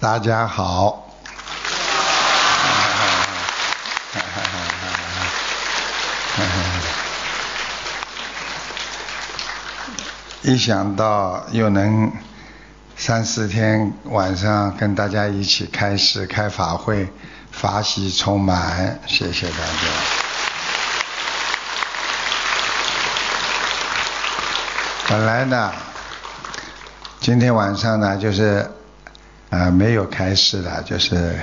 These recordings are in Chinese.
大家好。一想到又能三四天晚上跟大家一起开始开法会，法喜充满，谢谢大家。本来呢，今天晚上呢就是啊没有开始的，就是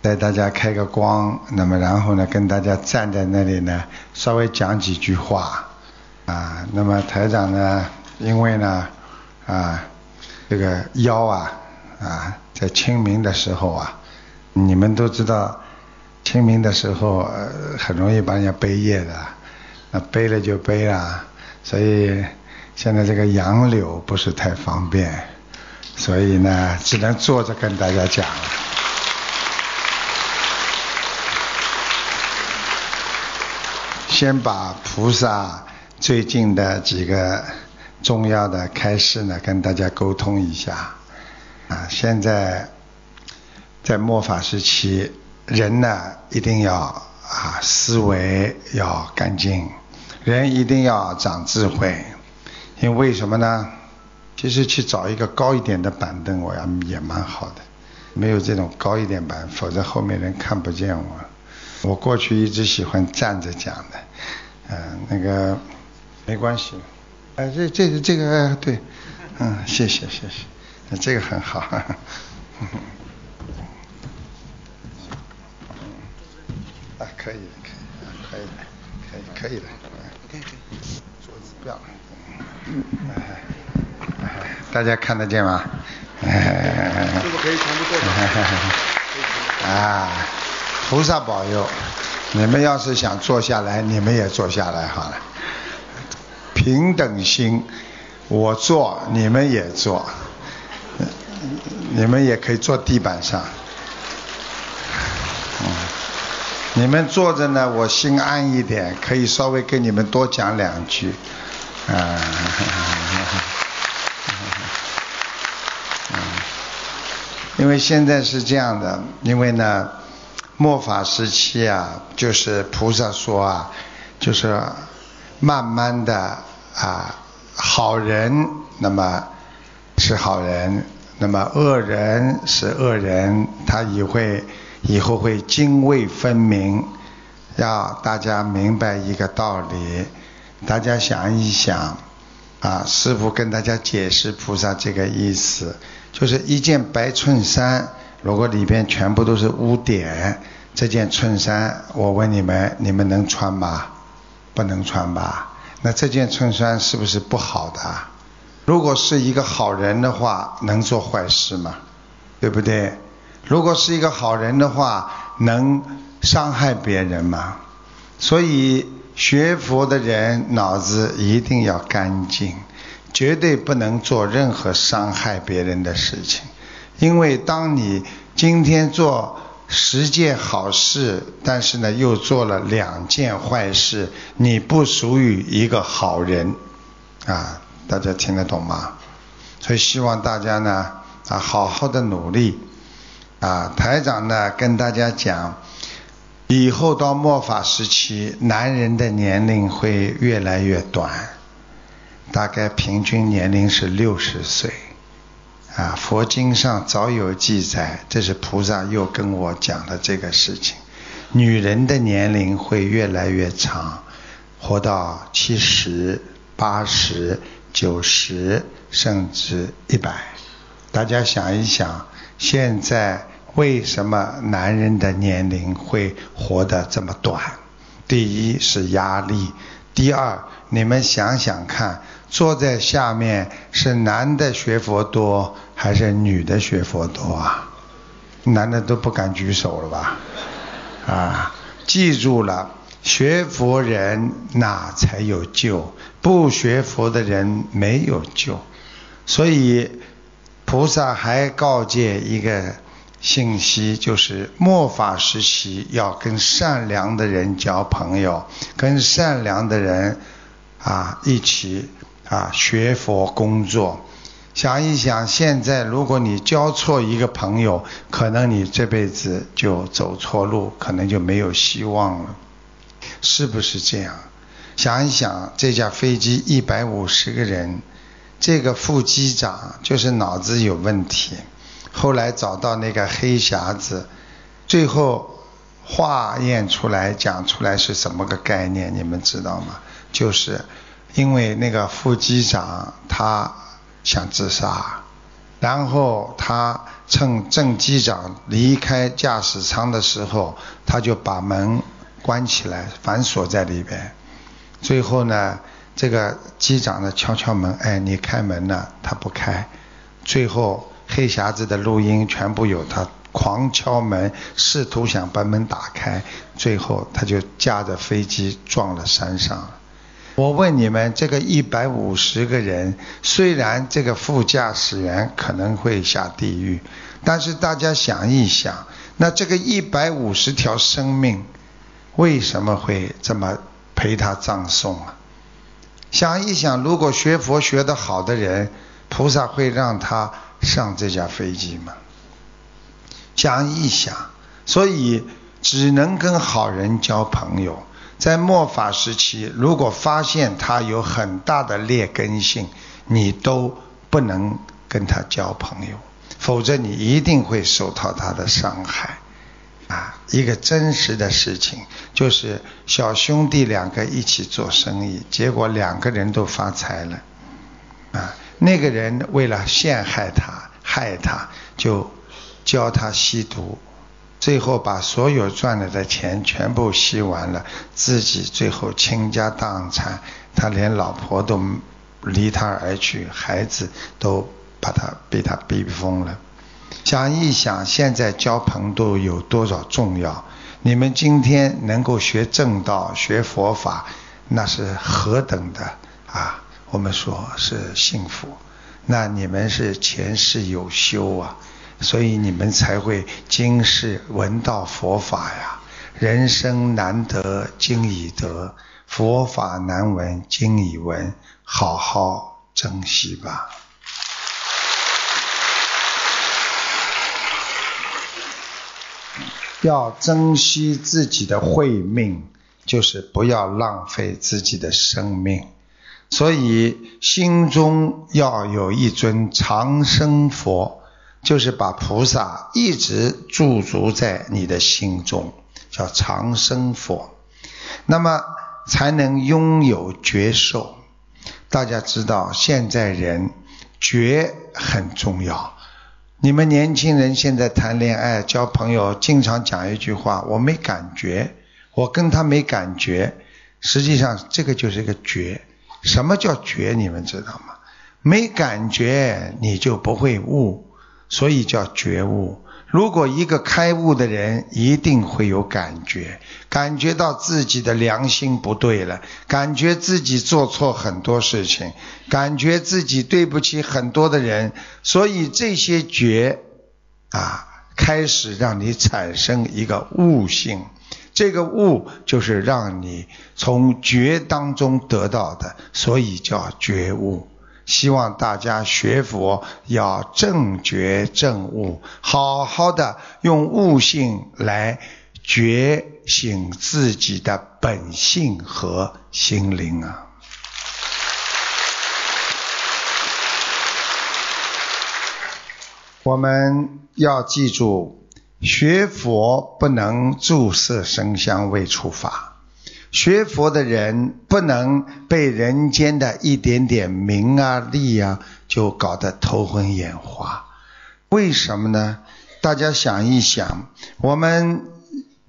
带大家开个光，那么然后呢跟大家站在那里呢，稍微讲几句话啊，那么台长呢。因为呢，啊，这个腰啊，啊，在清明的时候啊，你们都知道，清明的时候很容易把人家背叶的，那背了就背了，所以现在这个杨柳不是太方便，所以呢，只能坐着跟大家讲。先把菩萨最近的几个。重要的开示呢，跟大家沟通一下。啊，现在在末法时期，人呢一定要啊思维要干净，人一定要长智慧。因为什么呢？其实去找一个高一点的板凳，我也也蛮好的。没有这种高一点板，否则后面人看不见我。我过去一直喜欢站着讲的，嗯，那个没关系。哎，这这个这个对，嗯，谢谢谢谢，这个很好，啊，可以可以可以可以可以的，可以可以，桌子不要了，嗯，大家看得见吗？哎，这个可以全部坐 啊，菩萨保佑，你们要是想坐下来，你们也坐下来好了。平等心，我坐，你们也坐，你们也可以坐地板上。你们坐着呢，我心安一点，可以稍微跟你们多讲两句。啊，因为现在是这样的，因为呢，末法时期啊，就是菩萨说啊，就是慢慢的。啊，好人那么是好人，那么恶人是恶人，他也会以后会泾渭分明，要大家明白一个道理。大家想一想，啊，师傅跟大家解释菩萨这个意思，就是一件白衬衫，如果里边全部都是污点，这件衬衫，我问你们，你们能穿吗？不能穿吧？那这件衬衫是不是不好的？如果是一个好人的话，能做坏事吗？对不对？如果是一个好人的话，能伤害别人吗？所以学佛的人脑子一定要干净，绝对不能做任何伤害别人的事情。因为当你今天做。十件好事，但是呢，又做了两件坏事，你不属于一个好人，啊，大家听得懂吗？所以希望大家呢，啊，好好的努力，啊，台长呢跟大家讲，以后到末法时期，男人的年龄会越来越短，大概平均年龄是六十岁。啊，佛经上早有记载，这是菩萨又跟我讲的这个事情。女人的年龄会越来越长，活到七十、八十、九十，甚至一百。大家想一想，现在为什么男人的年龄会活得这么短？第一是压力，第二，你们想想看。坐在下面是男的学佛多还是女的学佛多啊？男的都不敢举手了吧？啊，记住了，学佛人哪才有救？不学佛的人没有救。所以菩萨还告诫一个信息，就是末法时期要跟善良的人交朋友，跟善良的人啊一起。啊，学佛工作，想一想，现在如果你交错一个朋友，可能你这辈子就走错路，可能就没有希望了，是不是这样？想一想，这架飞机一百五十个人，这个副机长就是脑子有问题，后来找到那个黑匣子，最后化验出来讲出来是什么个概念？你们知道吗？就是因为那个副机长他。想自杀，然后他趁正机长离开驾驶舱的时候，他就把门关起来，反锁在里边。最后呢，这个机长呢敲敲门，哎，你开门呢，他不开。最后黑匣子的录音全部有他狂敲门，试图想把门打开，最后他就驾着飞机撞了山上。我问你们，这个一百五十个人，虽然这个副驾驶员可能会下地狱，但是大家想一想，那这个一百五十条生命为什么会这么陪他葬送啊？想一想，如果学佛学得好的人，菩萨会让他上这架飞机吗？想一想，所以只能跟好人交朋友。在末法时期，如果发现他有很大的劣根性，你都不能跟他交朋友，否则你一定会受到他的伤害。啊，一个真实的事情就是小兄弟两个一起做生意，结果两个人都发财了。啊，那个人为了陷害他、害他，就教他吸毒。最后把所有赚来的钱全部吸完了，自己最后倾家荡产，他连老婆都离他而去，孩子都把他被他逼疯了。想一想，现在交朋友有多少重要？你们今天能够学正道、学佛法，那是何等的啊！我们说是幸福，那你们是前世有修啊。所以你们才会今世闻到佛法呀！人生难得今已得，佛法难闻今已闻，好好珍惜吧。要珍惜自己的慧命，就是不要浪费自己的生命。所以心中要有一尊长生佛。就是把菩萨一直驻足在你的心中，叫长生佛，那么才能拥有觉受。大家知道，现在人觉很重要。你们年轻人现在谈恋爱、交朋友，经常讲一句话：“我没感觉，我跟他没感觉。”实际上，这个就是一个觉。什么叫觉？你们知道吗？没感觉，你就不会悟。所以叫觉悟。如果一个开悟的人，一定会有感觉，感觉到自己的良心不对了，感觉自己做错很多事情，感觉自己对不起很多的人。所以这些觉啊，开始让你产生一个悟性。这个悟就是让你从觉当中得到的，所以叫觉悟。希望大家学佛要正觉正悟，好好的用悟性来觉醒自己的本性和心灵啊！我们要记住，学佛不能注色声香味触法。学佛的人不能被人间的一点点名啊利啊就搞得头昏眼花，为什么呢？大家想一想，我们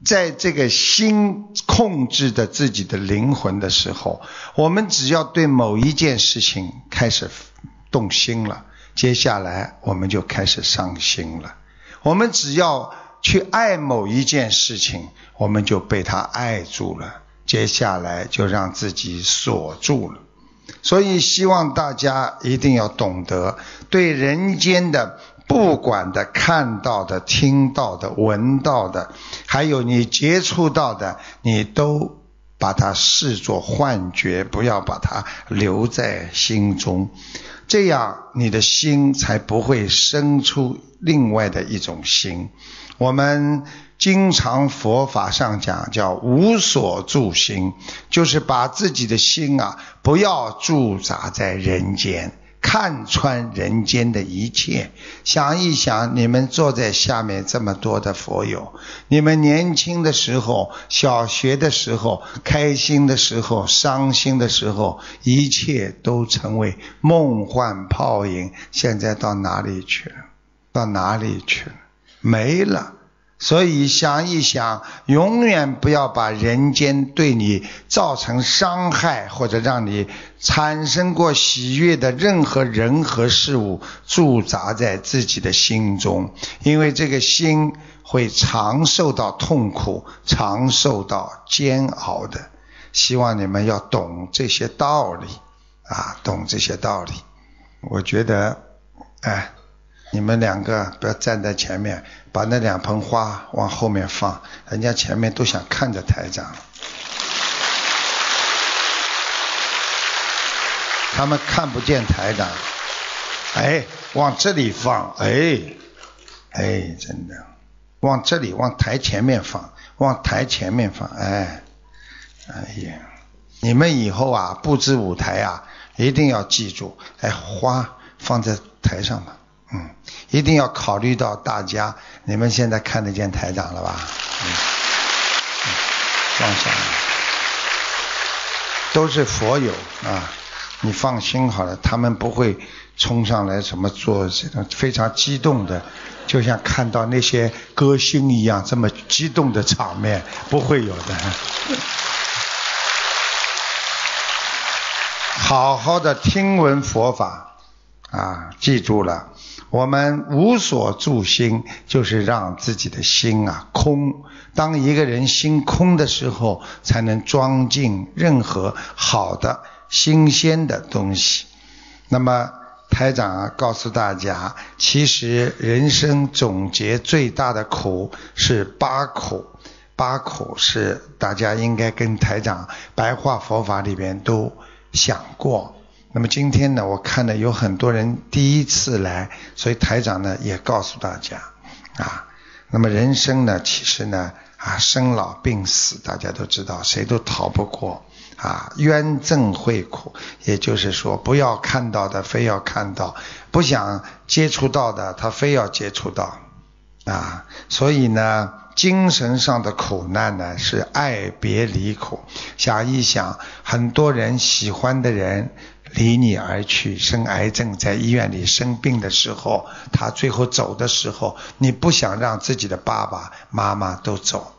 在这个心控制着自己的灵魂的时候，我们只要对某一件事情开始动心了，接下来我们就开始伤心了。我们只要去爱某一件事情，我们就被他爱住了。接下来就让自己锁住了，所以希望大家一定要懂得，对人间的不管的看到的、听到的、闻到的，还有你接触到的，你都把它视作幻觉，不要把它留在心中，这样你的心才不会生出另外的一种心。我们经常佛法上讲叫无所住心，就是把自己的心啊不要驻扎在人间。看穿人间的一切，想一想，你们坐在下面这么多的佛友，你们年轻的时候、小学的时候、开心的时候、伤心的时候，一切都成为梦幻泡影。现在到哪里去了？到哪里去了？没了。所以想一想，永远不要把人间对你造成伤害或者让你产生过喜悦的任何人和事物驻扎在自己的心中，因为这个心会常受到痛苦、常受到煎熬的。希望你们要懂这些道理啊，懂这些道理。我觉得，哎。你们两个不要站在前面，把那两盆花往后面放，人家前面都想看着台长，他们看不见台长。哎，往这里放，哎，哎，真的，往这里，往台前面放，往台前面放，哎，哎呀，你们以后啊布置舞台啊，一定要记住，哎，花放在台上吧。嗯，一定要考虑到大家，你们现在看得见台长了吧？嗯，放下，都是佛友啊，你放心好了，他们不会冲上来什么做这种非常激动的，就像看到那些歌星一样这么激动的场面，不会有的。好好的听闻佛法啊，记住了。我们无所住心，就是让自己的心啊空。当一个人心空的时候，才能装进任何好的、新鲜的东西。那么台长啊，告诉大家，其实人生总结最大的苦是八苦，八苦是大家应该跟台长白话佛法里边都想过。那么今天呢，我看了有很多人第一次来，所以台长呢也告诉大家啊。那么人生呢，其实呢啊，生老病死大家都知道，谁都逃不过啊。冤憎会苦，也就是说，不要看到的非要看到，不想接触到的他非要接触到啊。所以呢，精神上的苦难呢是爱别离苦。想一想，很多人喜欢的人。离你而去，生癌症，在医院里生病的时候，他最后走的时候，你不想让自己的爸爸妈妈都走，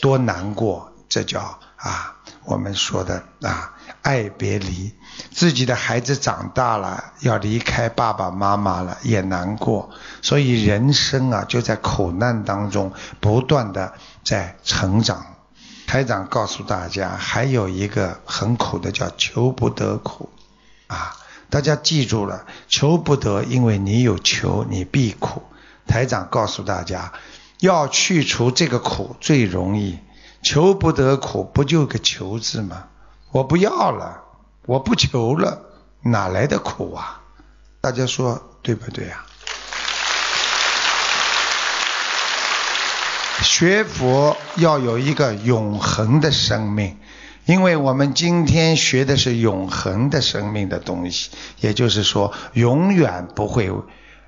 多难过！这叫啊，我们说的啊，爱别离。自己的孩子长大了，要离开爸爸妈妈了，也难过。所以人生啊，就在苦难当中不断的在成长。台长告诉大家，还有一个很苦的，叫求不得苦。啊，大家记住了，求不得，因为你有求，你必苦。台长告诉大家，要去除这个苦最容易，求不得苦，不就个求字吗？我不要了，我不求了，哪来的苦啊？大家说对不对啊？学佛要有一个永恒的生命。因为我们今天学的是永恒的生命的东西，也就是说，永远不会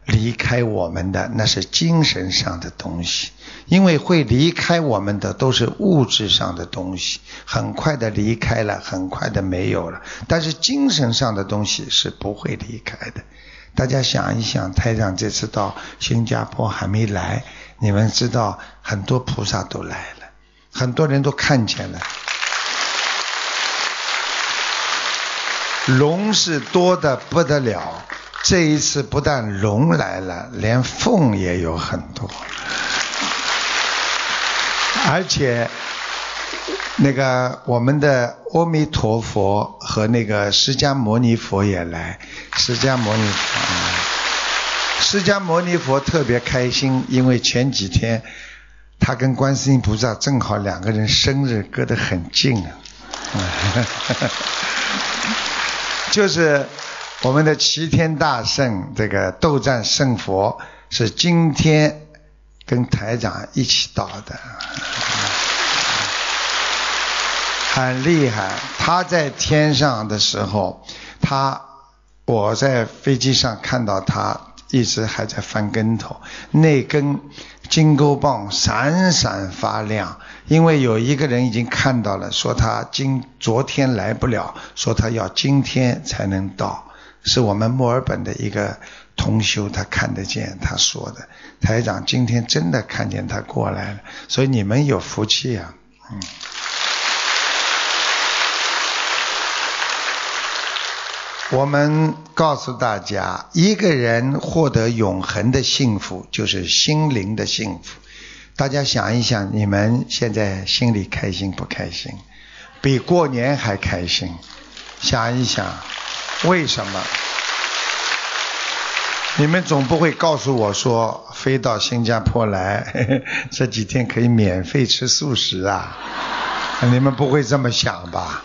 离开我们的，那是精神上的东西。因为会离开我们的都是物质上的东西，很快的离开了，很快的没有了。但是精神上的东西是不会离开的。大家想一想，太上这次到新加坡还没来，你们知道很多菩萨都来了，很多人都看见了。龙是多的不得了，这一次不但龙来了，连凤也有很多，而且那个我们的阿弥陀佛和那个释迦牟尼佛也来，释迦牟尼佛，释迦牟尼佛特别开心，因为前几天他跟观世音菩萨正好两个人生日隔得很近啊。就是我们的齐天大圣这个斗战胜佛是今天跟台长一起到的，很厉害。他在天上的时候，他我在飞机上看到他一直还在翻跟头，那根金箍棒闪闪发亮。因为有一个人已经看到了，说他今昨天来不了，说他要今天才能到，是我们墨尔本的一个同修，他看得见，他说的。台长今天真的看见他过来了，所以你们有福气啊，嗯。我们告诉大家，一个人获得永恒的幸福，就是心灵的幸福。大家想一想，你们现在心里开心不开心？比过年还开心？想一想，为什么？你们总不会告诉我说，飞到新加坡来，这几天可以免费吃素食啊？你们不会这么想吧？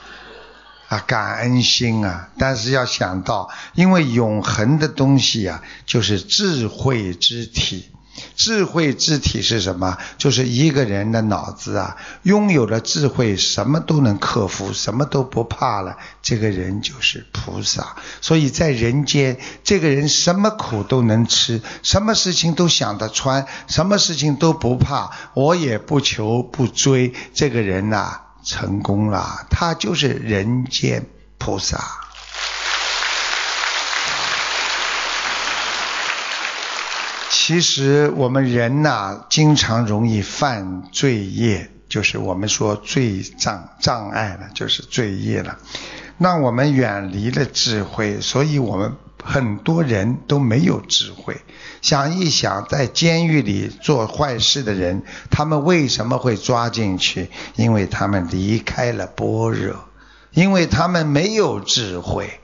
啊，感恩心啊！但是要想到，因为永恒的东西啊，就是智慧之体。智慧之体是什么？就是一个人的脑子啊，拥有了智慧，什么都能克服，什么都不怕了。这个人就是菩萨。所以在人间，这个人什么苦都能吃，什么事情都想得穿，什么事情都不怕。我也不求不追，这个人呐，成功了，他就是人间菩萨。其实我们人呐，经常容易犯罪业，就是我们说罪障障碍了，就是罪业了。那我们远离了智慧，所以我们很多人都没有智慧。想一想，在监狱里做坏事的人，他们为什么会抓进去？因为他们离开了般若，因为他们没有智慧。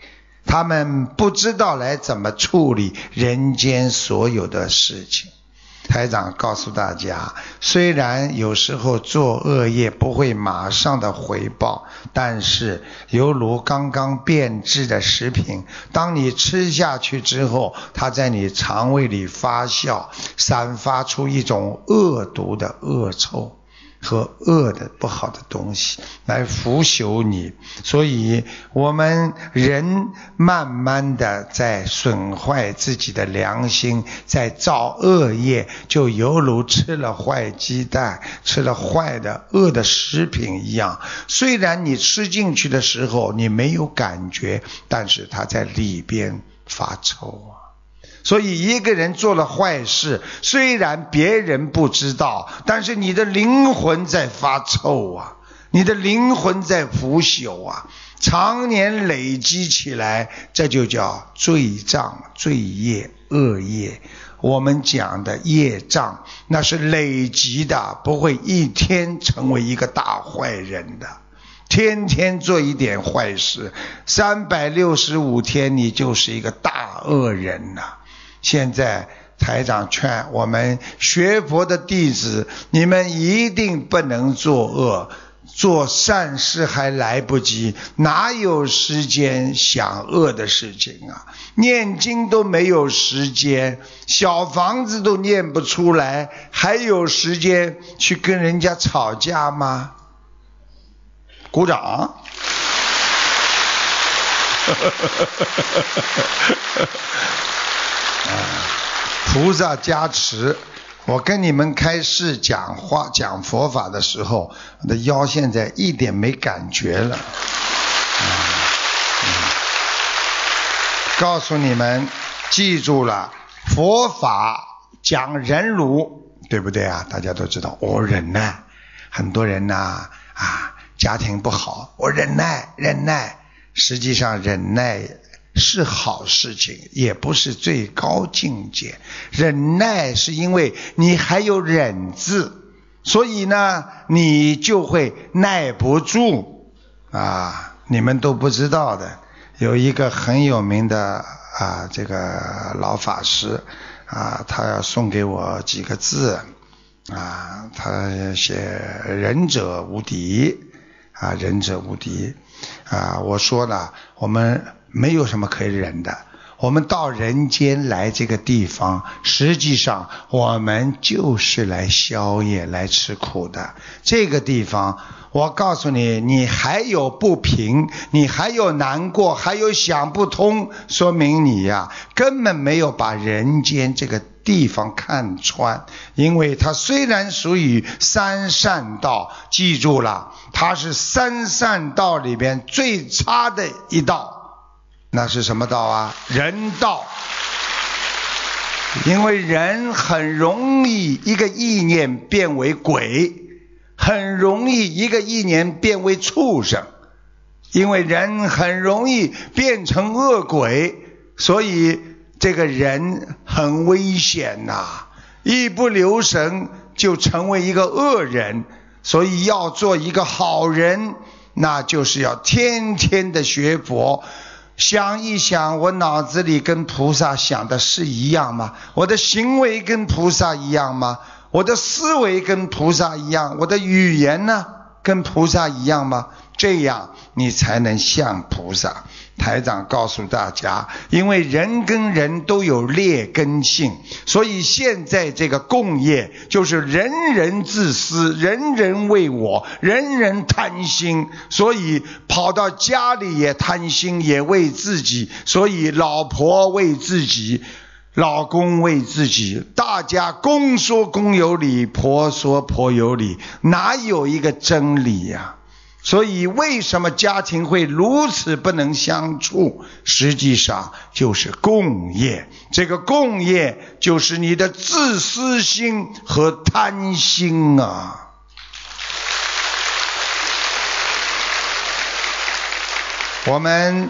他们不知道来怎么处理人间所有的事情。台长告诉大家，虽然有时候做恶业不会马上的回报，但是犹如刚刚变质的食品，当你吃下去之后，它在你肠胃里发酵，散发出一种恶毒的恶臭。和恶的不好的东西来腐朽你，所以我们人慢慢的在损坏自己的良心，在造恶业，就犹如吃了坏鸡蛋、吃了坏的恶的食品一样。虽然你吃进去的时候你没有感觉，但是它在里边发臭啊。所以，一个人做了坏事，虽然别人不知道，但是你的灵魂在发臭啊，你的灵魂在腐朽啊，常年累积起来，这就叫罪障、罪业、恶业。我们讲的业障，那是累积的，不会一天成为一个大坏人的。天天做一点坏事，三百六十五天，你就是一个大恶人呐。现在台长劝我们学佛的弟子，你们一定不能作恶，做善事还来不及，哪有时间想恶的事情啊？念经都没有时间，小房子都念不出来，还有时间去跟人家吵架吗？鼓掌。啊菩萨加持，我跟你们开示讲话讲佛法的时候，我的腰现在一点没感觉了。告诉你们，记住了，佛法讲忍辱，对不对啊？大家都知道，我忍耐。很多人呐啊，家庭不好，我忍耐忍耐，实际上忍耐。是好事情，也不是最高境界。忍耐是因为你还有忍字，所以呢，你就会耐不住啊！你们都不知道的，有一个很有名的啊，这个老法师啊，他要送给我几个字啊，他写“仁者无敌”。啊，仁者无敌啊！我说了，我们没有什么可以忍的。我们到人间来这个地方，实际上我们就是来消业、来吃苦的。这个地方，我告诉你，你还有不平，你还有难过，还有想不通，说明你呀根本没有把人间这个地方看穿。因为它虽然属于三善道，记住了，它是三善道里边最差的一道。那是什么道啊？人道。因为人很容易一个意念变为鬼，很容易一个意念变为畜生。因为人很容易变成恶鬼，所以这个人很危险呐！一不留神就成为一个恶人。所以要做一个好人，那就是要天天的学佛。想一想，我脑子里跟菩萨想的是一样吗？我的行为跟菩萨一样吗？我的思维跟菩萨一样？我的语言呢，跟菩萨一样吗？这样你才能像菩萨。台长告诉大家，因为人跟人都有劣根性，所以现在这个共业就是人人自私，人人为我，人人贪心，所以跑到家里也贪心，也为自己，所以老婆为自己，老公为自己，大家公说公有理，婆说婆有理，哪有一个真理呀？所以，为什么家庭会如此不能相处？实际上就是共业。这个共业就是你的自私心和贪心啊！我们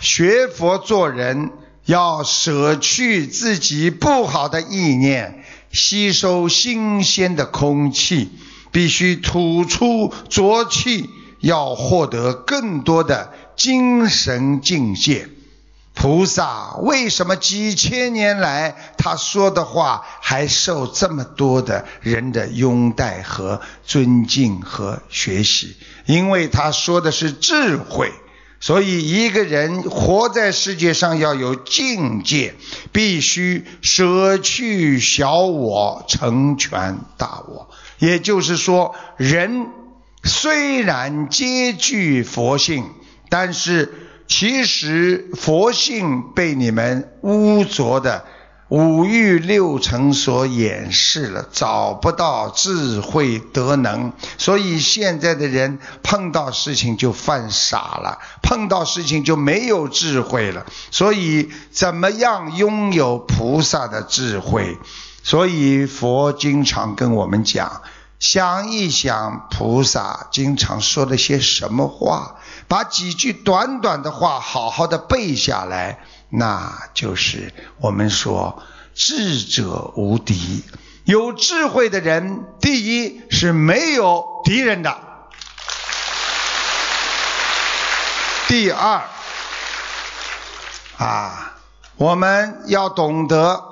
学佛做人，要舍去自己不好的意念，吸收新鲜的空气，必须吐出浊气。要获得更多的精神境界，菩萨为什么几千年来他说的话还受这么多的人的拥戴和尊敬和学习？因为他说的是智慧，所以一个人活在世界上要有境界，必须舍去小我，成全大我。也就是说，人。虽然皆具佛性，但是其实佛性被你们污浊的五欲六尘所掩饰了，找不到智慧德能，所以现在的人碰到事情就犯傻了，碰到事情就没有智慧了。所以怎么样拥有菩萨的智慧？所以佛经常跟我们讲。想一想，菩萨经常说了些什么话？把几句短短的话好好的背下来，那就是我们说智者无敌。有智慧的人，第一是没有敌人的；第二，啊，我们要懂得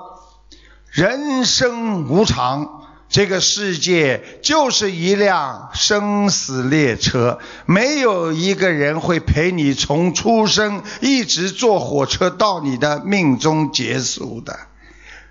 人生无常。这个世界就是一辆生死列车，没有一个人会陪你从出生一直坐火车到你的命中结束的，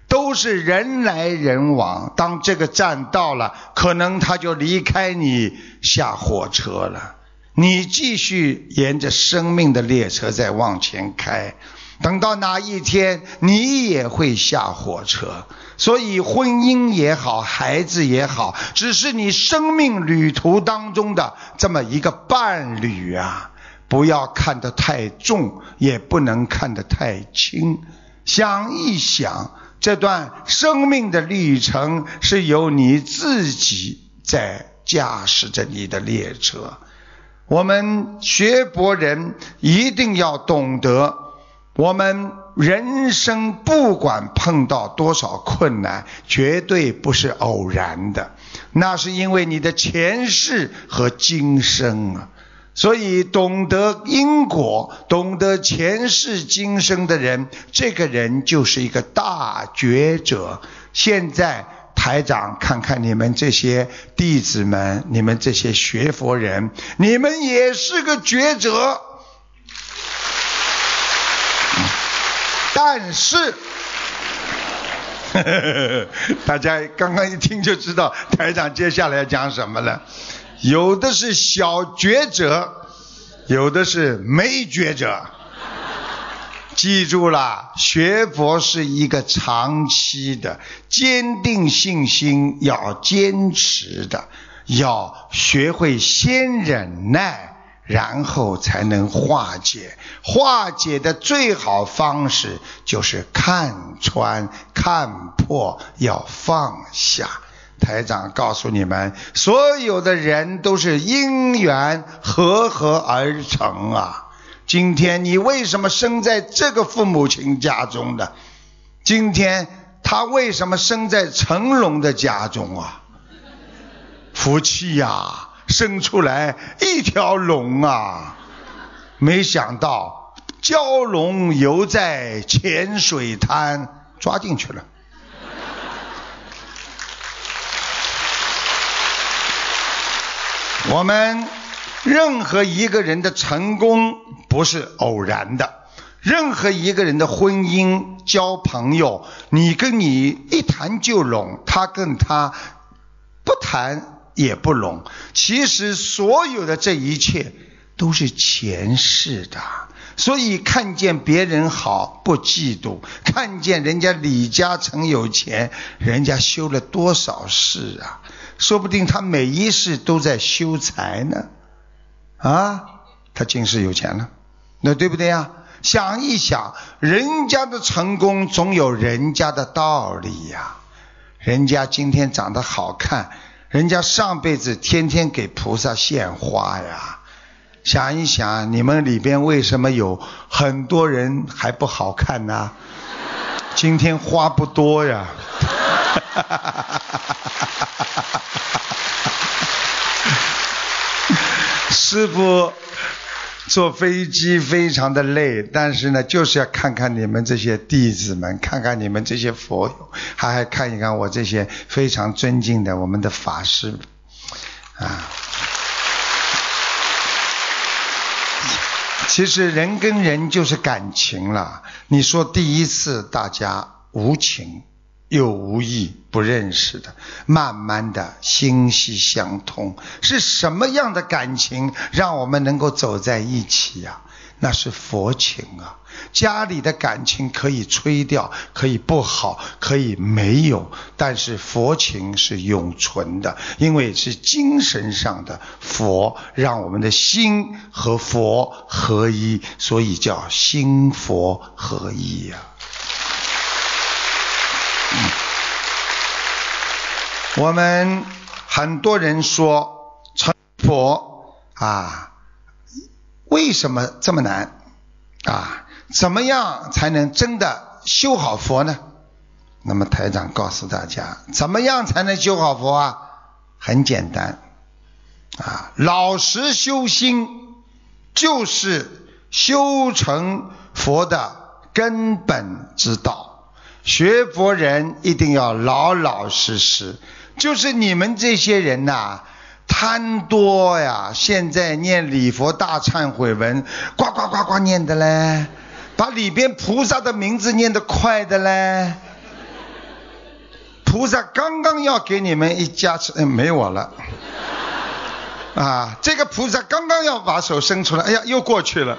都是人来人往。当这个站到了，可能他就离开你下火车了，你继续沿着生命的列车在往前开。等到哪一天，你也会下火车。所以，婚姻也好，孩子也好，只是你生命旅途当中的这么一个伴侣啊！不要看得太重，也不能看得太轻。想一想，这段生命的旅程是由你自己在驾驶着你的列车。我们学博人一定要懂得。我们人生不管碰到多少困难，绝对不是偶然的，那是因为你的前世和今生啊。所以懂得因果、懂得前世今生的人，这个人就是一个大觉者。现在台长看看你们这些弟子们，你们这些学佛人，你们也是个觉者。但是，大家刚刚一听就知道台长接下来要讲什么了。有的是小觉者，有的是没觉者。记住了，学佛是一个长期的，坚定信心要坚持的，要学会先忍耐，然后才能化解。化解的最好方式就是看穿、看破，要放下。台长告诉你们，所有的人都是因缘合合而成啊。今天你为什么生在这个父母亲家中的？今天他为什么生在成龙的家中啊？福气呀，生出来一条龙啊！没想到蛟龙游在浅水滩，抓进去了。我们。任何一个人的成功不是偶然的，任何一个人的婚姻、交朋友，你跟你一谈就拢，他跟他不谈也不拢。其实所有的这一切都是前世的，所以看见别人好不嫉妒，看见人家李嘉诚有钱，人家修了多少世啊？说不定他每一世都在修财呢。啊，他今世有钱了，那对不对呀？想一想，人家的成功总有人家的道理呀。人家今天长得好看，人家上辈子天天给菩萨献花呀。想一想，你们里边为什么有很多人还不好看呢？今天花不多呀。师傅坐飞机非常的累，但是呢，就是要看看你们这些弟子们，看看你们这些佛友，还还看一看我这些非常尊敬的我们的法师啊。其实人跟人就是感情了。你说第一次大家无情。又无意不认识的，慢慢的心息相通，是什么样的感情让我们能够走在一起呀？那是佛情啊！家里的感情可以吹掉，可以不好，可以没有，但是佛情是永存的，因为是精神上的佛，让我们的心和佛合一，所以叫心佛合一呀。我们很多人说成佛啊，为什么这么难啊？怎么样才能真的修好佛呢？那么台长告诉大家，怎么样才能修好佛啊？很简单啊，老实修心就是修成佛的根本之道。学佛人一定要老老实实。就是你们这些人呐，贪多呀！现在念礼佛大忏悔文，呱呱呱呱念的嘞，把里边菩萨的名字念得快的嘞。菩萨刚刚要给你们一加持，嗯，没我了。啊，这个菩萨刚刚要把手伸出来，哎呀，又过去了。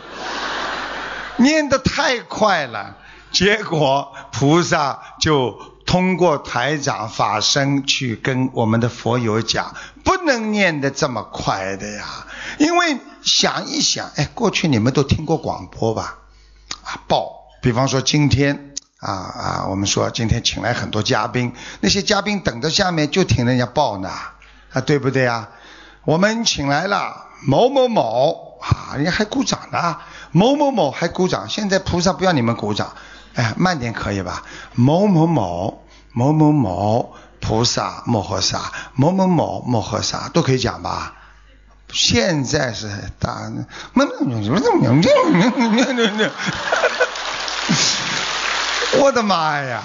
念得太快了，结果菩萨就。通过台长法身去跟我们的佛友讲，不能念得这么快的呀，因为想一想，哎，过去你们都听过广播吧？啊，报，比方说今天啊啊，我们说今天请来很多嘉宾，那些嘉宾等着下面就听人家报呢，啊，对不对啊？我们请来了某某某啊，人家还鼓掌呢，某某某还鼓掌，现在菩萨不要你们鼓掌。哎，慢点可以吧？某某某某某某菩萨摩诃萨，某某某摩诃萨都可以讲吧？现在是大，我的妈呀！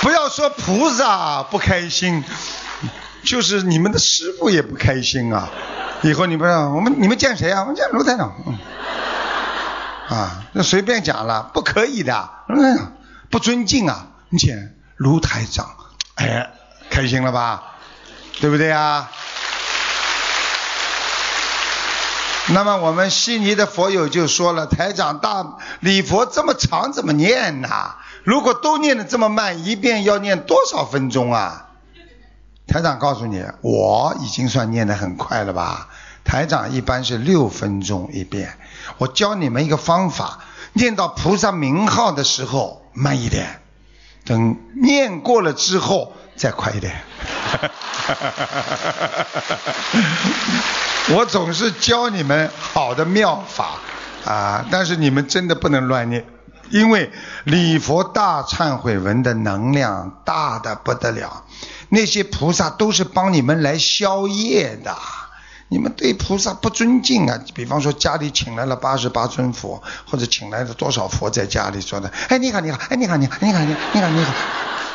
不要说菩萨不开心，就是你们的师傅也不开心啊。以后你们我们你们见谁啊？我们见卢台长。啊，那随便讲了，不可以的。嗯，不尊敬啊。你见卢台长，哎，开心了吧？对不对啊？那么我们悉尼的佛友就说了，台长大礼佛这么长，怎么念呐？如果都念的这么慢，一遍要念多少分钟啊？台长告诉你，我已经算念的很快了吧？台长一般是六分钟一遍。我教你们一个方法，念到菩萨名号的时候慢一点，等念过了之后再快一点。我总是教你们好的妙法啊，但是你们真的不能乱念，因为礼佛大忏悔文的能量大的不得了，那些菩萨都是帮你们来消业的。你们对菩萨不尊敬啊！比方说家里请来了八十八尊佛，或者请来了多少佛在家里说的，哎你好你好，哎你好你好你好你好你好你好，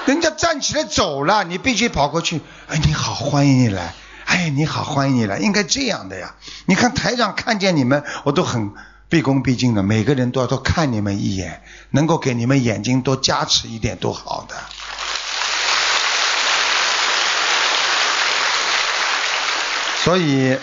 人家站起来走了，你必须跑过去，哎你好欢迎你来，哎你好欢迎你来，应该这样的呀！你看台长看见你们，我都很毕恭毕敬的，每个人都要多看你们一眼，能够给你们眼睛多加持一点多好的。所以，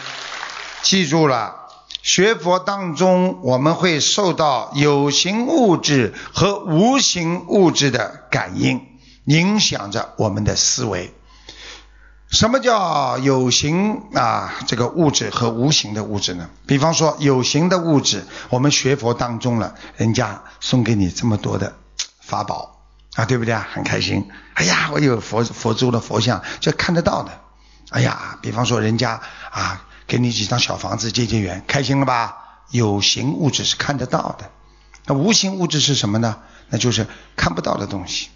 记住了，学佛当中我们会受到有形物质和无形物质的感应，影响着我们的思维。什么叫有形啊？这个物质和无形的物质呢？比方说有形的物质，我们学佛当中了，人家送给你这么多的法宝啊，对不对啊？很开心。哎呀，我有佛佛珠的佛像，这看得到的。哎呀，比方说人家啊，给你几张小房子结结缘，开心了吧？有形物质是看得到的，那无形物质是什么呢？那就是看不到的东西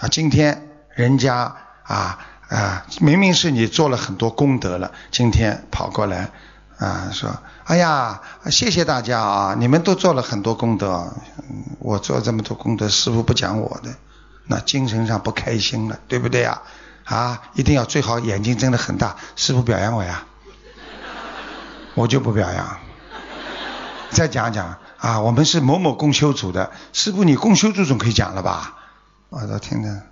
啊。今天人家啊啊，明明是你做了很多功德了，今天跑过来啊说，哎呀，谢谢大家啊，你们都做了很多功德，我做这么多功德，师傅不讲我的，那精神上不开心了，对不对啊？啊，一定要最好眼睛睁得很大，师傅表扬我呀，我就不表扬。再讲讲啊，我们是某某共修组的，师傅你共修组总可以讲了吧？我都听着。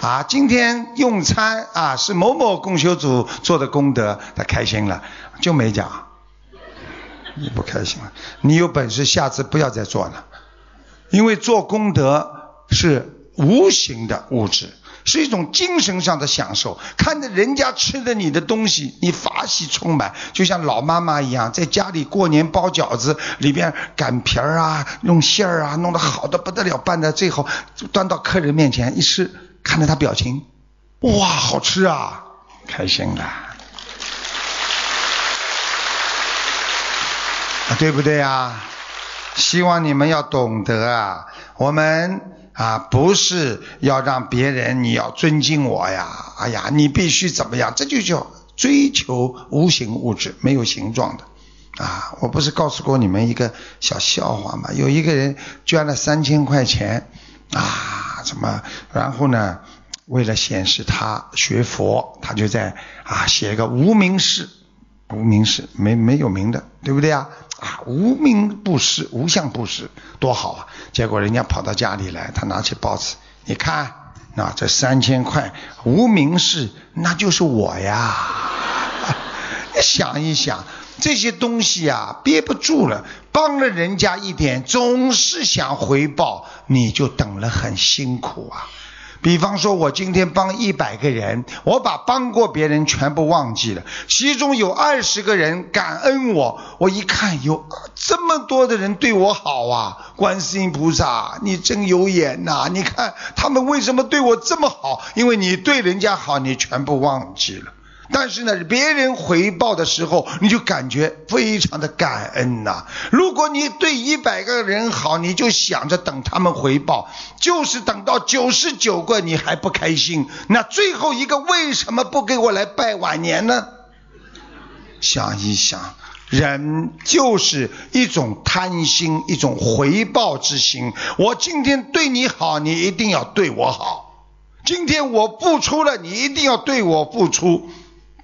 啊，今天用餐啊是某某共修组做的功德，他开心了，就没讲。你不开心了，你有本事下次不要再做了，因为做功德是无形的物质。是一种精神上的享受，看着人家吃的你的东西，你法喜充满，就像老妈妈一样，在家里过年包饺子，里边擀皮儿啊，用馅儿啊，弄得好的不得了，拌在最后端到客人面前一吃，看着他表情，哇，好吃啊，开心，啊，对不对呀？希望你们要懂得啊，我们。啊，不是要让别人你要尊敬我呀！哎呀，你必须怎么样？这就叫追求无形物质，没有形状的。啊，我不是告诉过你们一个小笑话吗？有一个人捐了三千块钱，啊，什么？然后呢，为了显示他学佛，他就在啊写一个无名氏，无名氏没没有名的，对不对啊？啊，无名布施，无相布施，多好啊！结果人家跑到家里来，他拿起报纸，你看，那，这三千块无名氏，那就是我呀！想一想，这些东西啊，憋不住了，帮了人家一点，总是想回报，你就等了很辛苦啊。比方说，我今天帮一百个人，我把帮过别人全部忘记了，其中有二十个人感恩我，我一看有这么多的人对我好啊，观世音菩萨，你真有眼呐！你看他们为什么对我这么好？因为你对人家好，你全部忘记了。但是呢，别人回报的时候，你就感觉非常的感恩呐。如果你对一百个人好，你就想着等他们回报，就是等到九十九个你还不开心，那最后一个为什么不给我来拜晚年呢？想一想，人就是一种贪心，一种回报之心。我今天对你好，你一定要对我好。今天我付出了，你一定要对我付出，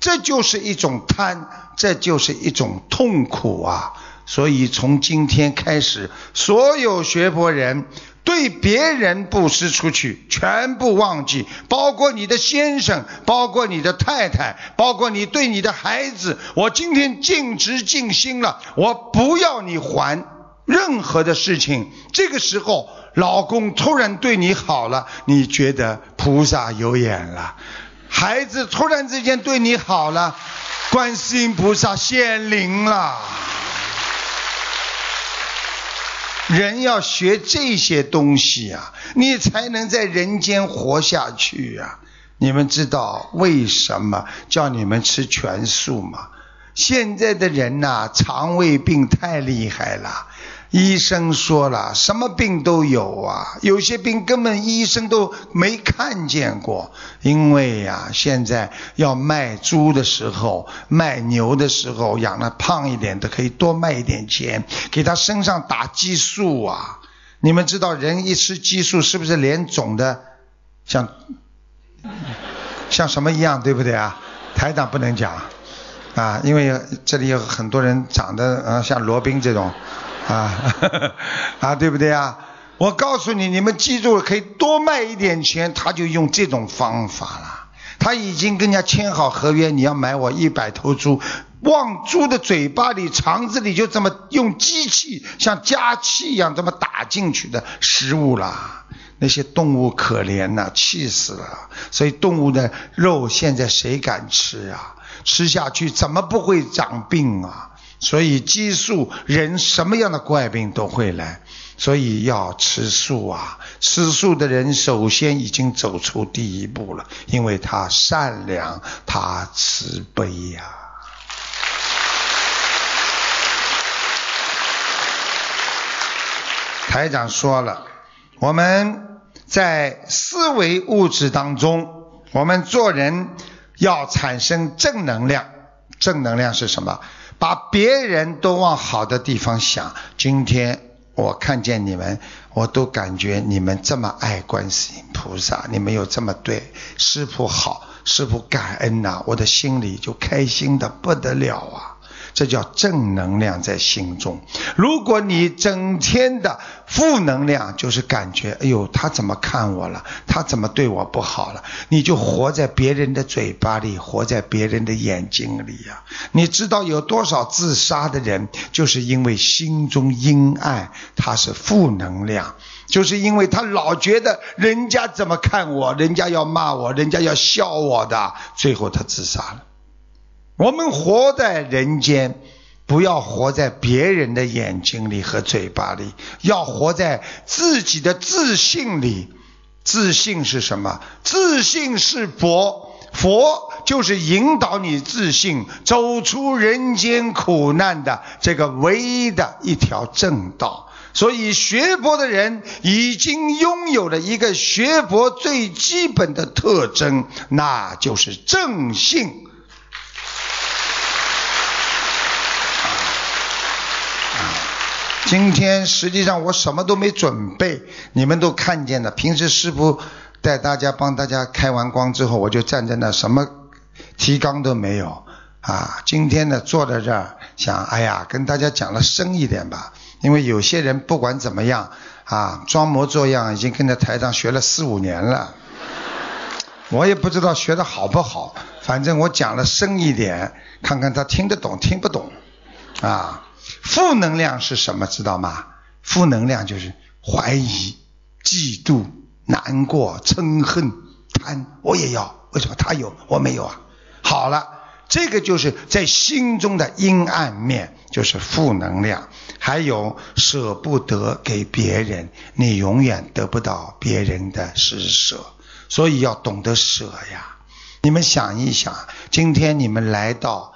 这就是一种贪，这就是一种痛苦啊！所以从今天开始，所有学佛人。对别人布施出去，全部忘记，包括你的先生，包括你的太太，包括你对你的孩子。我今天尽职尽心了，我不要你还任何的事情。这个时候，老公突然对你好了，你觉得菩萨有眼了；孩子突然之间对你好了，观世音菩萨显灵了。人要学这些东西呀，你才能在人间活下去呀。你们知道为什么叫你们吃全素吗？现在的人呐，肠胃病太厉害了。医生说了，什么病都有啊，有些病根本医生都没看见过。因为呀，现在要卖猪的时候、卖牛的时候，养的胖一点的可以多卖一点钱，给他身上打激素啊。你们知道，人一吃激素，是不是脸肿的像像什么一样，对不对啊？台长不能讲啊，因为这里有很多人长得呃像罗宾这种。啊，啊，对不对啊？我告诉你，你们记住，可以多卖一点钱，他就用这种方法了。他已经跟人家签好合约，你要买我一百头猪，往猪的嘴巴里、肠子里就这么用机器，像加气一样这么打进去的食物啦。那些动物可怜呐，气死了。所以动物的肉现在谁敢吃啊？吃下去怎么不会长病啊？所以激素，人什么样的怪病都会来，所以要吃素啊！吃素的人首先已经走出第一步了，因为他善良，他慈悲呀。台长说了，我们在思维物质当中，我们做人要产生正能量。正能量是什么？把别人都往好的地方想。今天我看见你们，我都感觉你们这么爱观世音菩萨，你们又这么对师傅好，师傅感恩呐，我的心里就开心的不得了啊。这叫正能量在心中。如果你整天的负能量，就是感觉哎呦，他怎么看我了？他怎么对我不好了？你就活在别人的嘴巴里，活在别人的眼睛里呀。你知道有多少自杀的人，就是因为心中阴暗，他是负能量，就是因为他老觉得人家怎么看我，人家要骂我，人家要笑我的，最后他自杀了。我们活在人间，不要活在别人的眼睛里和嘴巴里，要活在自己的自信里。自信是什么？自信是佛，佛就是引导你自信走出人间苦难的这个唯一的一条正道。所以学佛的人已经拥有了一个学佛最基本的特征，那就是正性。今天实际上我什么都没准备，你们都看见了。平时师傅带大家帮大家开完光之后，我就站在那，什么提纲都没有啊。今天呢，坐在这儿想，哎呀，跟大家讲了深一点吧。因为有些人不管怎么样啊，装模作样，已经跟在台上学了四五年了。我也不知道学的好不好，反正我讲了深一点，看看他听得懂听不懂啊。负能量是什么？知道吗？负能量就是怀疑、嫉妒、难过、嗔恨、贪。我也要，为什么他有我没有啊？好了，这个就是在心中的阴暗面，就是负能量。还有舍不得给别人，你永远得不到别人的施舍，所以要懂得舍呀。你们想一想，今天你们来到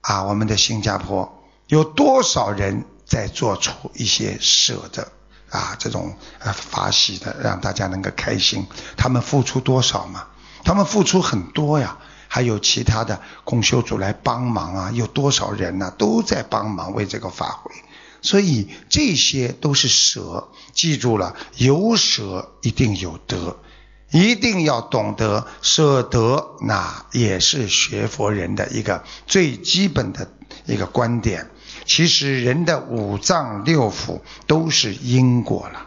啊，我们的新加坡。有多少人在做出一些舍的啊？这种呃法喜的，让大家能够开心。他们付出多少嘛？他们付出很多呀。还有其他的共修组来帮忙啊？有多少人呢？都在帮忙为这个法会。所以这些都是舍。记住了，有舍一定有得。一定要懂得舍得，那也是学佛人的一个最基本的一个观点。其实人的五脏六腑都是因果了。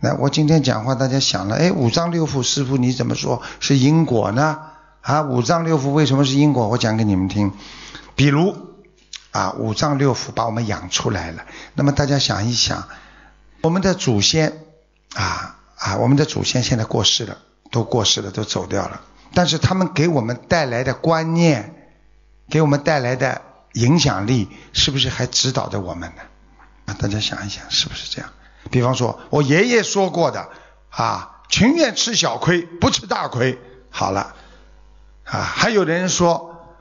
那我今天讲话，大家想了，哎，五脏六腑，师傅你怎么说是因果呢？啊，五脏六腑为什么是因果？我讲给你们听。比如啊，五脏六腑把我们养出来了。那么大家想一想，我们的祖先啊啊，我们的祖先现在过世了。都过世了，都走掉了。但是他们给我们带来的观念，给我们带来的影响力，是不是还指导着我们呢？啊，大家想一想，是不是这样？比方说，我爷爷说过的啊，情愿吃小亏，不吃大亏。好了，啊，还有的人说，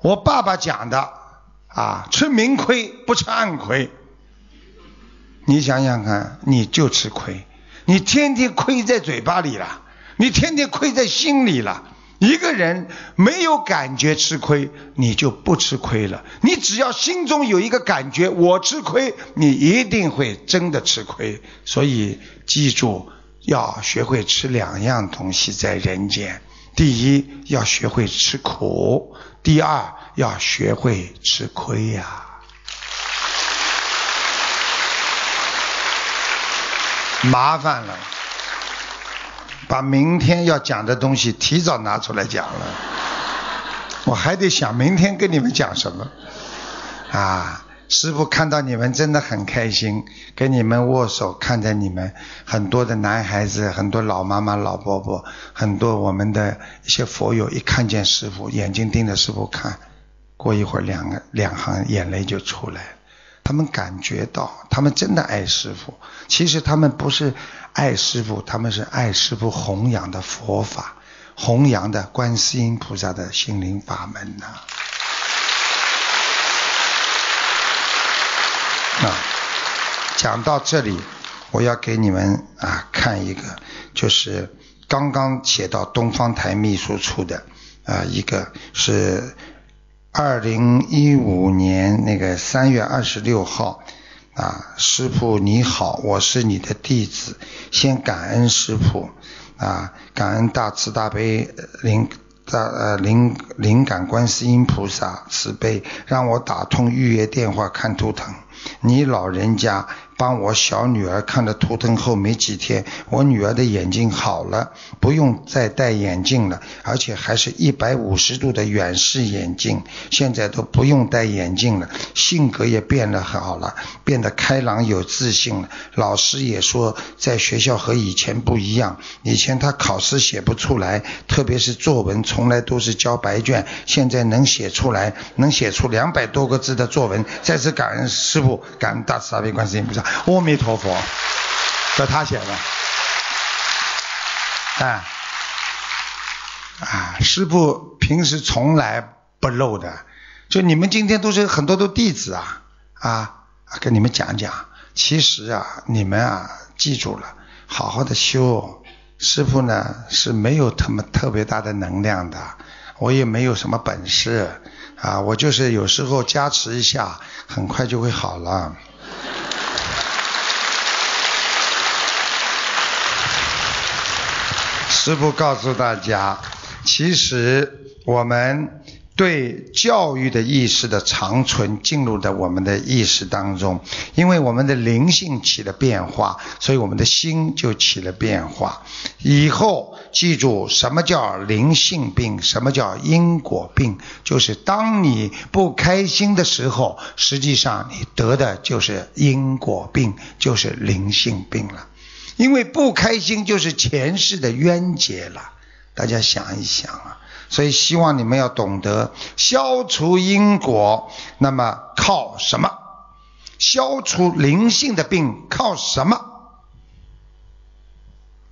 我爸爸讲的啊，吃明亏，不吃暗亏。你想想看，你就吃亏，你天天亏在嘴巴里了。你天天亏在心里了。一个人没有感觉吃亏，你就不吃亏了。你只要心中有一个感觉，我吃亏，你一定会真的吃亏。所以记住，要学会吃两样东西在人间：第一，要学会吃苦；第二，要学会吃亏呀。麻烦了。把明天要讲的东西提早拿出来讲了，我还得想明天跟你们讲什么啊！师傅看到你们真的很开心，跟你们握手，看着你们很多的男孩子，很多老妈妈、老伯伯，很多我们的一些佛友，一看见师傅，眼睛盯着师傅看，过一会儿两个两行眼泪就出来，他们感觉到，他们真的爱师傅，其实他们不是。爱师傅，他们是爱师傅弘扬的佛法，弘扬的观世音菩萨的心灵法门呐。啊，讲到这里，我要给你们啊看一个，就是刚刚写到东方台秘书处的啊一个是二零一五年那个三月二十六号。啊，师傅你好，我是你的弟子，先感恩师傅，啊，感恩大慈大悲灵大呃灵灵感观世音菩萨慈悲，让我打通预约电话看图腾，你老人家。帮我小女儿看了图腾后没几天，我女儿的眼睛好了，不用再戴眼镜了，而且还是一百五十度的远视眼镜，现在都不用戴眼镜了，性格也变得好了，变得开朗有自信了。老师也说，在学校和以前不一样，以前他考试写不出来，特别是作文，从来都是交白卷，现在能写出来，能写出两百多个字的作文。再次感恩师傅，感恩大慈大悲观世音菩萨。阿弥陀佛，这他写的，哎，啊，师傅平时从来不漏的，就你们今天都是很多的弟子啊，啊，跟你们讲讲，其实啊，你们啊，记住了，好好的修，师傅呢是没有特么特别大的能量的，我也没有什么本事，啊，我就是有时候加持一下，很快就会好了。师父告诉大家，其实我们对教育的意识的长存进入到我们的意识当中，因为我们的灵性起了变化，所以我们的心就起了变化。以后记住，什么叫灵性病？什么叫因果病？就是当你不开心的时候，实际上你得的就是因果病，就是灵性病了。因为不开心就是前世的冤结了，大家想一想啊，所以希望你们要懂得消除因果，那么靠什么？消除灵性的病靠什么？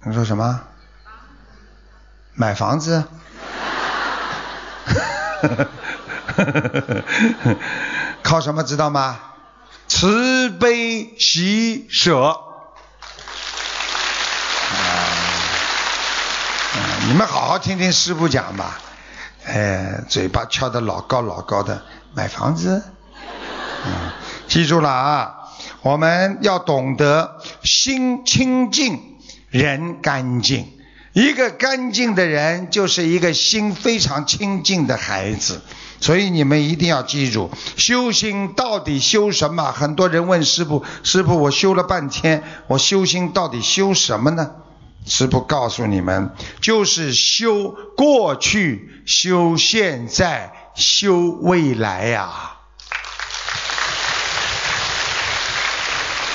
你说什么？买房子？靠什么知道吗？慈悲喜舍。你们好好听听师傅讲吧，哎，嘴巴翘得老高老高的，买房子，嗯，记住了啊，我们要懂得心清净，人干净。一个干净的人，就是一个心非常清净的孩子。所以你们一定要记住，修心到底修什么？很多人问师傅：“师傅，我修了半天，我修心到底修什么呢？”师傅告诉你们，就是修过去、修现在、修未来呀。